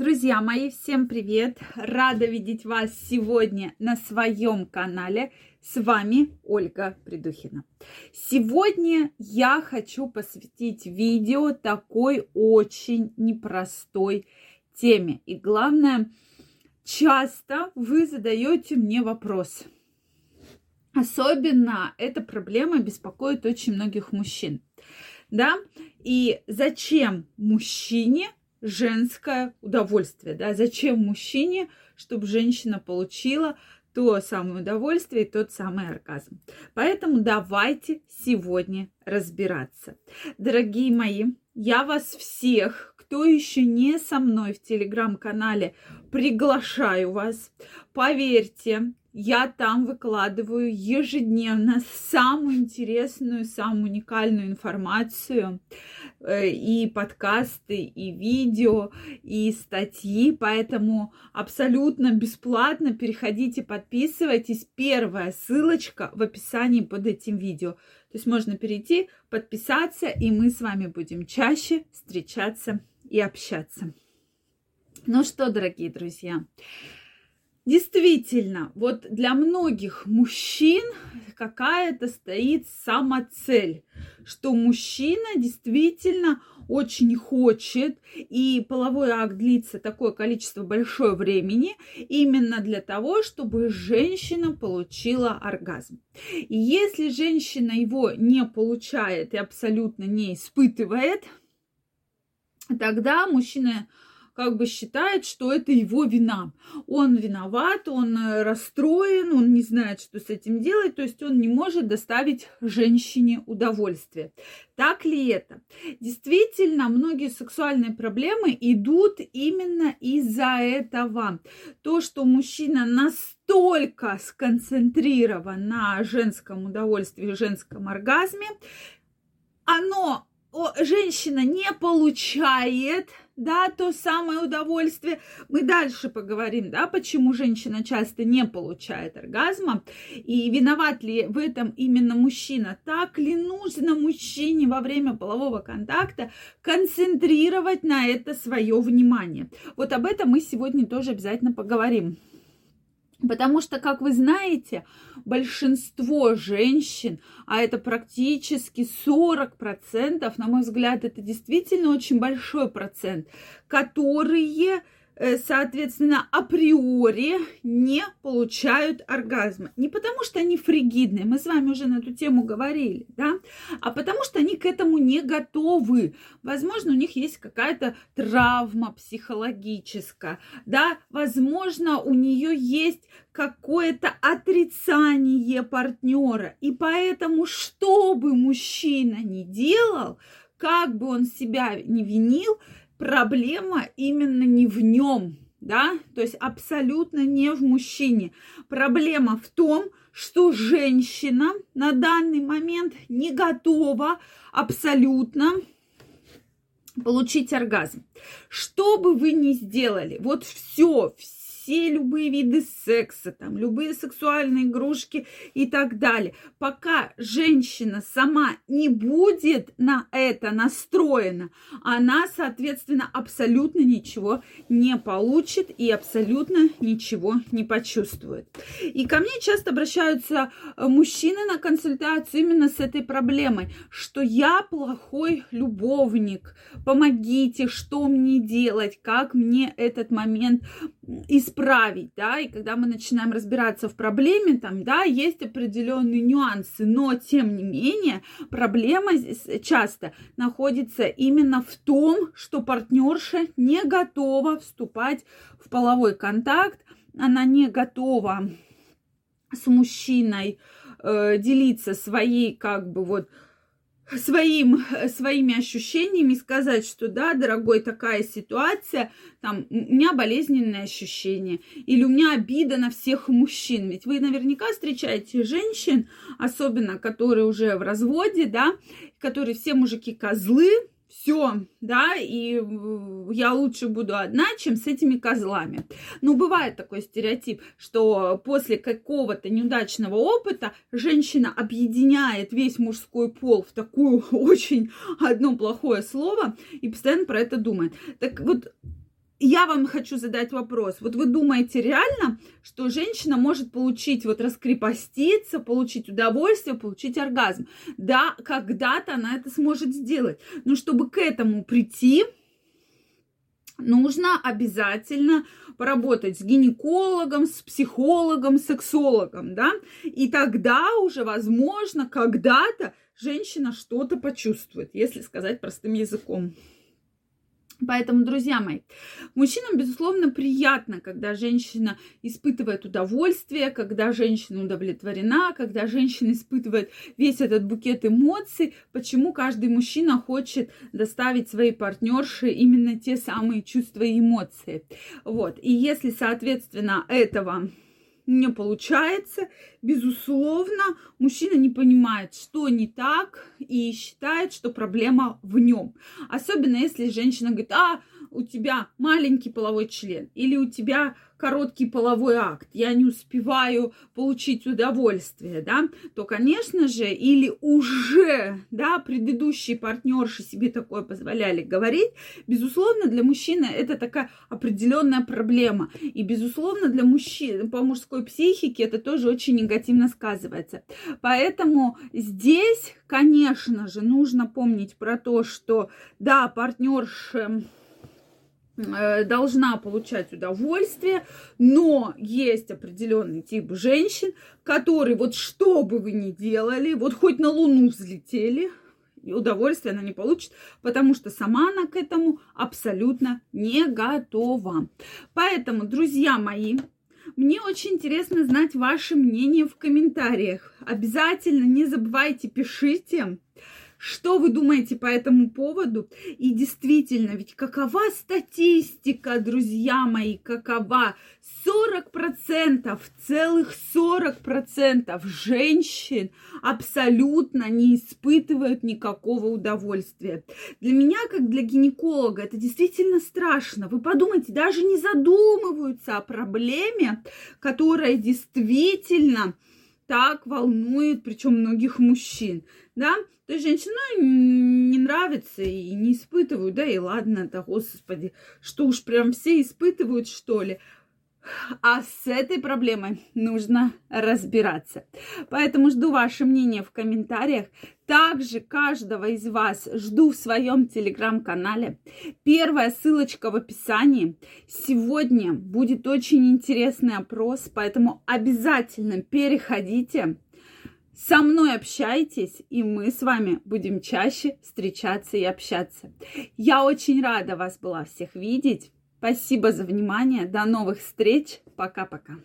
Друзья мои, всем привет! Рада видеть вас сегодня на своем канале. С вами Ольга Придухина. Сегодня я хочу посвятить видео такой очень непростой теме. И главное, часто вы задаете мне вопрос. Особенно эта проблема беспокоит очень многих мужчин. Да? И зачем мужчине женское удовольствие, да, зачем мужчине, чтобы женщина получила то самое удовольствие и тот самый оргазм. Поэтому давайте сегодня разбираться. Дорогие мои, я вас всех, кто еще не со мной в телеграм-канале, приглашаю вас. Поверьте, я там выкладываю ежедневно самую интересную, самую уникальную информацию э, и подкасты, и видео, и статьи, поэтому абсолютно бесплатно переходите, подписывайтесь. Первая ссылочка в описании под этим видео. То есть можно перейти, подписаться, и мы с вами будем чаще встречаться и общаться. Ну что, дорогие друзья, Действительно, вот для многих мужчин какая-то стоит самоцель, что мужчина действительно очень хочет, и половой акт длится такое количество большое времени именно для того, чтобы женщина получила оргазм. И если женщина его не получает и абсолютно не испытывает, тогда мужчина как бы считает, что это его вина. Он виноват, он э, расстроен, он не знает, что с этим делать, то есть он не может доставить женщине удовольствие. Так ли это? Действительно, многие сексуальные проблемы идут именно из-за этого. То, что мужчина настолько сконцентрирован на женском удовольствии, женском оргазме, оно женщина не получает да, то самое удовольствие. Мы дальше поговорим, да, почему женщина часто не получает оргазма и виноват ли в этом именно мужчина. Так ли нужно мужчине во время полового контакта концентрировать на это свое внимание? Вот об этом мы сегодня тоже обязательно поговорим. Потому что, как вы знаете, большинство женщин, а это практически 40%, на мой взгляд, это действительно очень большой процент, которые соответственно, априори не получают оргазма. Не потому, что они фригидные, мы с вами уже на эту тему говорили, да, а потому, что они к этому не готовы. Возможно, у них есть какая-то травма психологическая, да, возможно, у нее есть какое-то отрицание партнера. И поэтому, что бы мужчина ни делал, как бы он себя не винил, проблема именно не в нем, да, то есть абсолютно не в мужчине. Проблема в том, что женщина на данный момент не готова абсолютно получить оргазм. Что бы вы ни сделали, вот все, все все любые виды секса, там, любые сексуальные игрушки и так далее. Пока женщина сама не будет на это настроена, она, соответственно, абсолютно ничего не получит и абсолютно ничего не почувствует. И ко мне часто обращаются э, мужчины на консультацию именно с этой проблемой, что я плохой любовник, помогите, что мне делать, как мне этот момент исправить исправить, да, и когда мы начинаем разбираться в проблеме, там, да, есть определенные нюансы, но, тем не менее, проблема здесь часто находится именно в том, что партнерша не готова вступать в половой контакт, она не готова с мужчиной э, делиться своей, как бы, вот, своим, своими ощущениями сказать, что да, дорогой, такая ситуация, там, у меня болезненное ощущение, или у меня обида на всех мужчин. Ведь вы наверняка встречаете женщин, особенно которые уже в разводе, да, которые все мужики козлы, все, да, и я лучше буду одна, чем с этими козлами. Ну, бывает такой стереотип, что после какого-то неудачного опыта женщина объединяет весь мужской пол в такую очень одно плохое слово и постоянно про это думает. Так вот, я вам хочу задать вопрос. Вот вы думаете реально, что женщина может получить, вот раскрепоститься, получить удовольствие, получить оргазм? Да, когда-то она это сможет сделать. Но чтобы к этому прийти, нужно обязательно поработать с гинекологом, с психологом, сексологом, да, и тогда уже, возможно, когда-то женщина что-то почувствует, если сказать простым языком. Поэтому, друзья мои, мужчинам, безусловно, приятно, когда женщина испытывает удовольствие, когда женщина удовлетворена, когда женщина испытывает весь этот букет эмоций. Почему каждый мужчина хочет доставить своей партнерше именно те самые чувства и эмоции. Вот. И если, соответственно, этого не получается, безусловно, мужчина не понимает, что не так, и считает, что проблема в нем. Особенно если женщина говорит, а, у тебя маленький половой член, или у тебя короткий половой акт, я не успеваю получить удовольствие, да, то, конечно же, или уже, да, предыдущие партнерши себе такое позволяли говорить, безусловно, для мужчины это такая определенная проблема. И, безусловно, для мужчин, по мужской психике это тоже очень негативно сказывается. Поэтому здесь, конечно же, нужно помнить про то, что, да, партнерши должна получать удовольствие, но есть определенный тип женщин, которые вот что бы вы ни делали, вот хоть на Луну взлетели, удовольствия она не получит, потому что сама она к этому абсолютно не готова. Поэтому, друзья мои, мне очень интересно знать ваше мнение в комментариях. Обязательно не забывайте, пишите. Что вы думаете по этому поводу? И действительно, ведь какова статистика, друзья мои, какова? 40%, целых 40% женщин абсолютно не испытывают никакого удовольствия. Для меня, как для гинеколога, это действительно страшно. Вы подумайте, даже не задумываются о проблеме, которая действительно так волнует, причем многих мужчин, да, то есть женщина не нравится и не испытывают, да и ладно, да, господи, что уж прям все испытывают, что ли. А с этой проблемой нужно разбираться. Поэтому жду ваше мнение в комментариях. Также каждого из вас жду в своем телеграм-канале. Первая ссылочка в описании. Сегодня будет очень интересный опрос, поэтому обязательно переходите со мной общайтесь, и мы с вами будем чаще встречаться и общаться. Я очень рада вас была всех видеть. Спасибо за внимание. До новых встреч. Пока-пока.